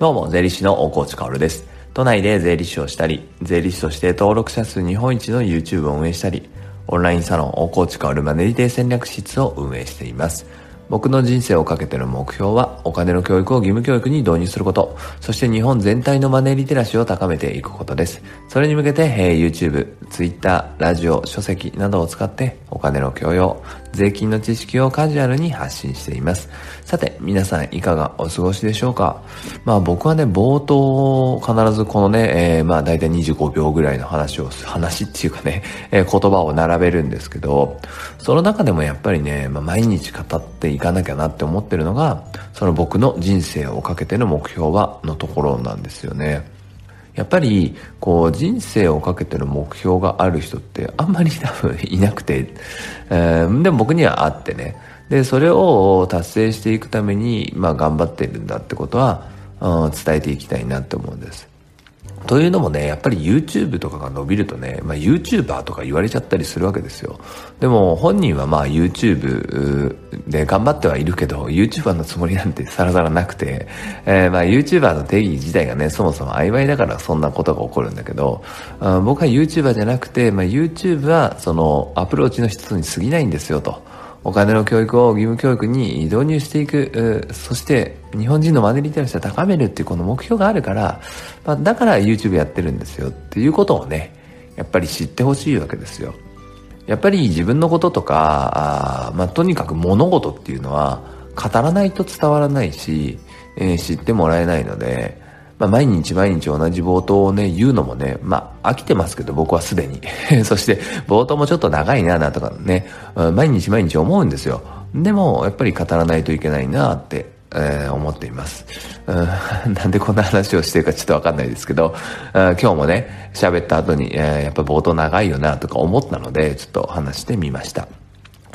どうも、税理士の大河内薫です。都内で税理士をしたり、税理士として登録者数日本一の YouTube を運営したり、オンラインサロン大河内薫マネリテ戦略室を運営しています。僕の人生をかけての目標は、お金の教育を義務教育に導入すること、そして日本全体のマネーリテラシーを高めていくことです。それに向けて、え YouTube、Twitter、ラジオ、書籍などを使ってお金の教養、税金の知識をカジュアルに発信しています。さて、皆さんいかがお過ごしでしょうか？まあ僕はね、冒頭必ずこのね、えー、まあ大体25秒ぐらいの話を、話っていうかね、えー、言葉を並べるんですけど、その中でもやっぱりね、まあ、毎日語っていかなきゃなって思ってるのが、その僕の人生をかけての目標は、のところなんですよね。やっぱり、こう、人生をかけての目標がある人ってあんまり多分いなくて、えー、でも僕にはあってね。で、それを達成していくために、まあ頑張っているんだってことは、うん、伝えていきたいなって思うんです。というのもね、やっぱり YouTube とかが伸びるとね、まあ YouTuber とか言われちゃったりするわけですよ。でも本人はまあ YouTube で頑張ってはいるけど、YouTuber のつもりなんてさらさらなくて、えー、まあ YouTuber の定義自体がね、そもそも曖昧だからそんなことが起こるんだけど、あ僕は YouTuber じゃなくて、まあ YouTube はそのアプローチの一つに過ぎないんですよと。お金の教育を義務教育に導入していく、そして日本人のマネリテラシーを高めるっていうこの目標があるから、まあ、だから YouTube やってるんですよっていうことをね、やっぱり知ってほしいわけですよ。やっぱり自分のこととか、まあ、とにかく物事っていうのは語らないと伝わらないし、えー、知ってもらえないので、まあ、毎日毎日同じ冒頭をね、言うのもね、まあ、飽きてますけど、僕はすでに。そして、冒頭もちょっと長いな、なとかね、毎日毎日思うんですよ。でも、やっぱり語らないといけないなって、えー、思っています、うん。なんでこんな話をしてるかちょっとわかんないですけど、今日もね、喋った後に、えー、やっぱ冒頭長いよなとか思ったので、ちょっと話してみました。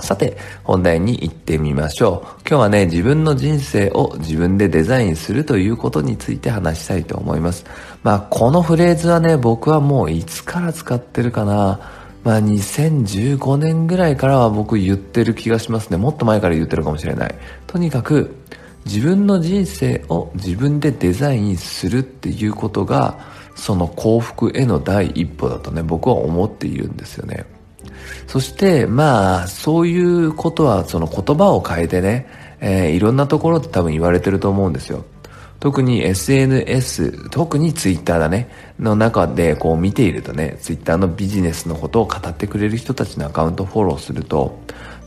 さて、本題に行ってみましょう。今日はね、自分の人生を自分でデザインするということについて話したいと思います。まあ、このフレーズはね、僕はもういつから使ってるかな。まあ、2015年ぐらいからは僕言ってる気がしますね。もっと前から言ってるかもしれない。とにかく、自分の人生を自分でデザインするっていうことが、その幸福への第一歩だとね、僕は思っているんですよね。そして、まあ、そういうことは、その言葉を変えてね、えー、いろんなところで多分言われてると思うんですよ。特に SNS、特に Twitter だね、の中でこう見ているとね、Twitter のビジネスのことを語ってくれる人たちのアカウントフォローすると、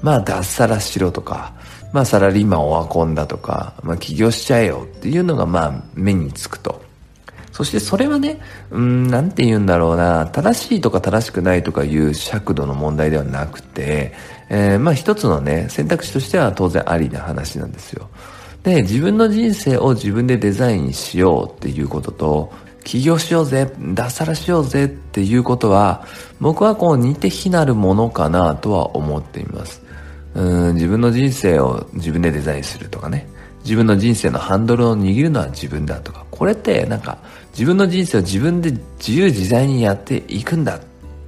まあ脱サラしろとか、まあサラリーマンオワコンだとか、まあ起業しちゃえよっていうのがまあ目につくと。そしてそれはね、うん、なんて言うんだろうな、正しいとか正しくないとかいう尺度の問題ではなくて、えー、まあ一つのね、選択肢としては当然ありな話なんですよ。で、自分の人生を自分でデザインしようっていうことと、起業しようぜ、脱サラしようぜっていうことは、僕はこう似て非なるものかなとは思っています。うん自分の人生を自分でデザインするとかね。自分の人生のハンドルを握るのは自分だとか、これってなんか自分の人生を自分で自由自在にやっていくんだっ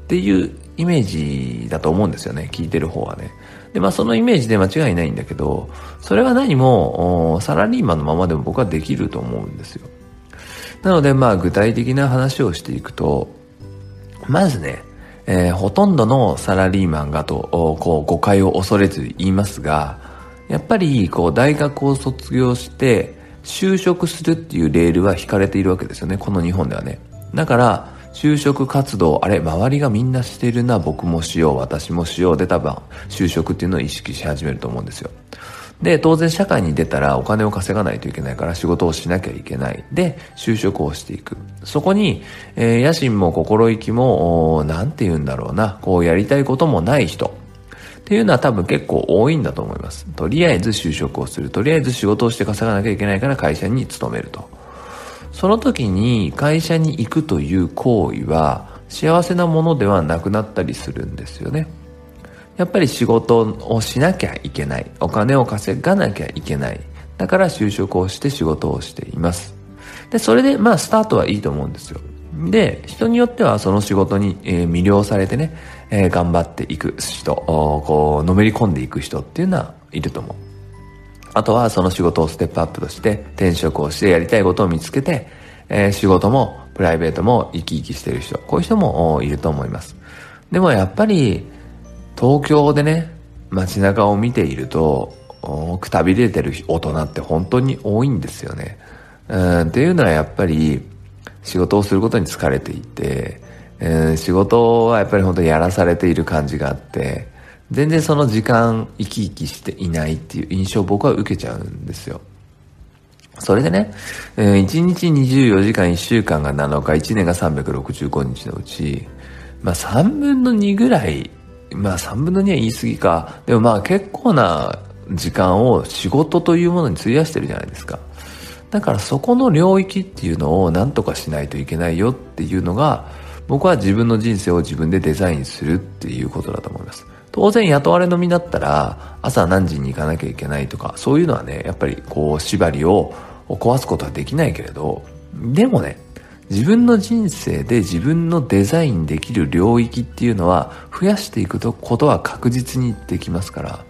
ていうイメージだと思うんですよね、聞いてる方はね。で、まあそのイメージで間違いないんだけど、それは何もサラリーマンのままでも僕はできると思うんですよ。なのでまあ具体的な話をしていくと、まずね、えー、ほとんどのサラリーマンがと、こう誤解を恐れず言いますが、やっぱりこう大学を卒業して就職するっていうレールは引かれているわけですよね。この日本ではね。だから就職活動あれ周りがみんなしてるな僕もしよう私もしようで多分就職っていうのを意識し始めると思うんですよ。で当然社会に出たらお金を稼がないといけないから仕事をしなきゃいけない。で就職をしていく。そこに、えー、野心も心意気も何て言うんだろうな。こうやりたいこともない人。っていうのは多分結構多いんだと思います。とりあえず就職をする。とりあえず仕事をして稼がなきゃいけないから会社に勤めると。その時に会社に行くという行為は幸せなものではなくなったりするんですよね。やっぱり仕事をしなきゃいけない。お金を稼がなきゃいけない。だから就職をして仕事をしています。で、それでまあスタートはいいと思うんですよ。で、人によってはその仕事に、魅了されてね、えー、頑張っていく人、こう、のめり込んでいく人っていうのはいると思う。あとはその仕事をステップアップとして転職をしてやりたいことを見つけて、えー、仕事もプライベートも生き生きしてる人、こういう人もいると思います。でもやっぱり東京でね、街中を見ていると、くたびれてる大人って本当に多いんですよね。うん、っていうのはやっぱり仕事をすることに疲れていて、うん、仕事はやっぱり本当にやらされている感じがあって、全然その時間生き生きしていないっていう印象を僕は受けちゃうんですよ。それでねえ、1日24時間1週間が7日、1年が365日のうち、まあ3分の2ぐらい、まあ3分の2は言い過ぎか。でもまあ結構な時間を仕事というものに費やしてるじゃないですか。だからそこの領域っていうのを何とかしないといけないよっていうのが、僕は自分の人生を自分でデザインするっていうことだと思います。当然雇われの身だったら朝何時に行かなきゃいけないとかそういうのはねやっぱりこう縛りを壊すことはできないけれどでもね自分の人生で自分のデザインできる領域っていうのは増やしていくことは確実にできますから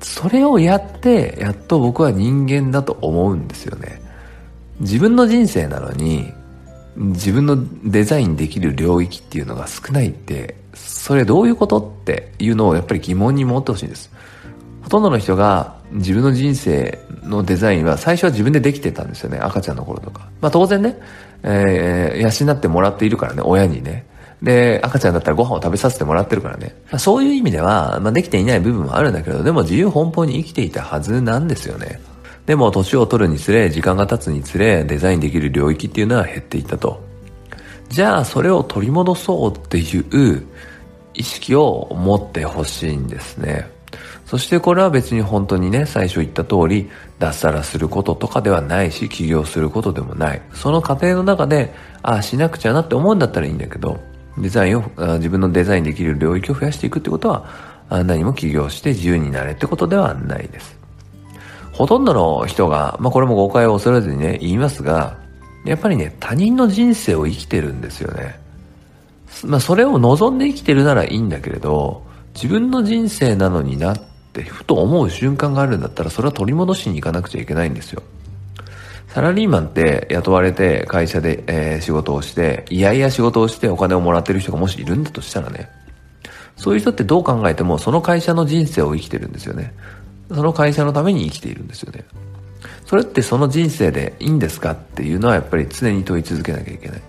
それをやってやっと僕は人間だと思うんですよね自分の人生なのに自分のデザインできる領域っていうのが少ないってそれどういうことっていうのをやっぱり疑問に持ってほしいんです。ほとんどの人が自分の人生のデザインは最初は自分でできてたんですよね。赤ちゃんの頃とか。まあ当然ね、えー、養ってもらっているからね、親にね。で、赤ちゃんだったらご飯を食べさせてもらってるからね。まあ、そういう意味では、まあ、できていない部分もあるんだけど、でも自由奔放に生きていたはずなんですよね。でも年を取るにつれ、時間が経つにつれ、デザインできる領域っていうのは減っていったと。じゃあそれを取り戻そうっていう意識を持ってほしいんですね。そしてこれは別に本当にね、最初言った通り、脱サラすることとかではないし、起業することでもない。その過程の中で、ああ、しなくちゃなって思うんだったらいいんだけど、デザインを、自分のデザインできる領域を増やしていくってことは、何も起業して自由になれってことではないです。ほとんどの人が、まあこれも誤解を恐れずにね、言いますが、やっぱりね、他人の人生を生きてるんですよね。まあそれを望んで生きてるならいいんだけれど、自分の人生なのになってふと思う瞬間があるんだったらそれは取り戻しに行かなくちゃいけないんですよ。サラリーマンって雇われて会社で、えー、仕事をして、いやいや仕事をしてお金をもらってる人がもしいるんだとしたらね、そういう人ってどう考えてもその会社の人生を生きてるんですよね。その会社のために生きているんですよね。それってその人生でいいんですかっていうのはやっぱり常に問い続けなきゃいけない。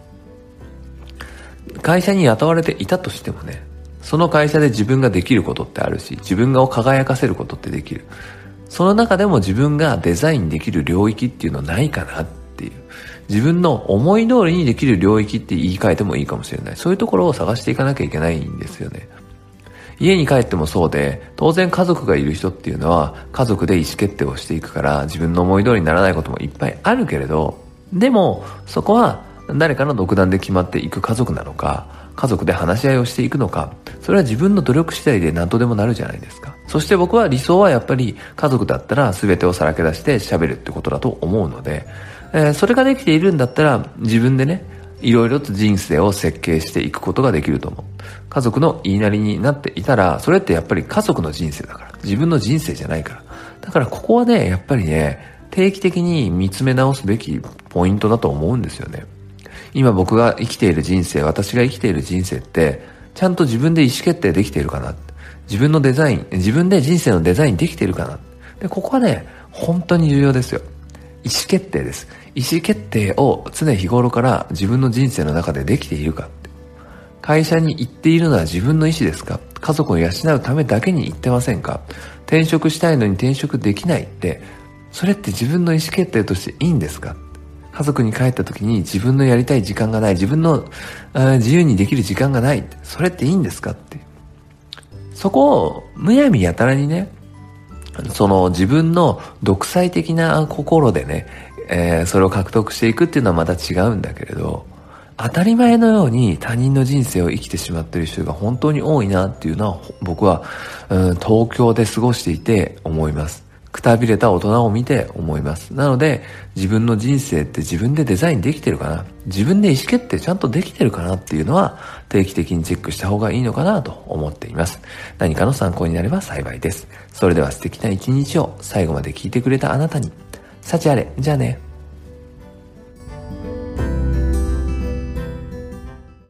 会社に雇われていたとしてもね、その会社で自分ができることってあるし、自分がを輝かせることってできる。その中でも自分がデザインできる領域っていうのはないかなっていう。自分の思い通りにできる領域って言い換えてもいいかもしれない。そういうところを探していかなきゃいけないんですよね。家に帰ってもそうで、当然家族がいる人っていうのは家族で意思決定をしていくから自分の思い通りにならないこともいっぱいあるけれど、でもそこは誰かの独断で決まっていく家族なのか、家族で話し合いをしていくのか、それは自分の努力次第で何とでもなるじゃないですか。そして僕は理想はやっぱり家族だったら全てをさらけ出して喋るってことだと思うので、えー、それができているんだったら自分でね、いろいろと人生を設計していくことができると思う。家族の言いなりになっていたら、それってやっぱり家族の人生だから。自分の人生じゃないから。だからここはね、やっぱりね、定期的に見つめ直すべきポイントだと思うんですよね。今僕が生きている人生、私が生きている人生って、ちゃんと自分で意思決定できているかな。自分のデザイン、自分で人生のデザインできているかな。で、ここはね、本当に重要ですよ。意思決定です。意思決定を常日頃から自分の人生の中でできているか。会社に行っているのは自分の意思ですか？家族を養うためだけに行ってませんか？転職したいのに転職できないって、それって自分の意思決定としていいんですか？家族に帰った時に自分のやりたい時間がない、自分の自由にできる時間がない、それっていいんですかって。そこをむやみやたらにね、その自分の独裁的な心でね、えー、それを獲得していくっていうのはまた違うんだけれど、当たり前のように他人の人生を生きてしまってる人が本当に多いなっていうのは僕は、うん、東京で過ごしていて思います。くたびれた大人を見て思います。なので、自分の人生って自分でデザインできてるかな？自分で意思決定ちゃんとできてるかなっていうのは定期的にチェックした方がいいのかなと思っています。何かの参考になれば幸いです。それでは素敵な一日を最後まで聞いてくれたあなたに。幸あれ。じゃあね。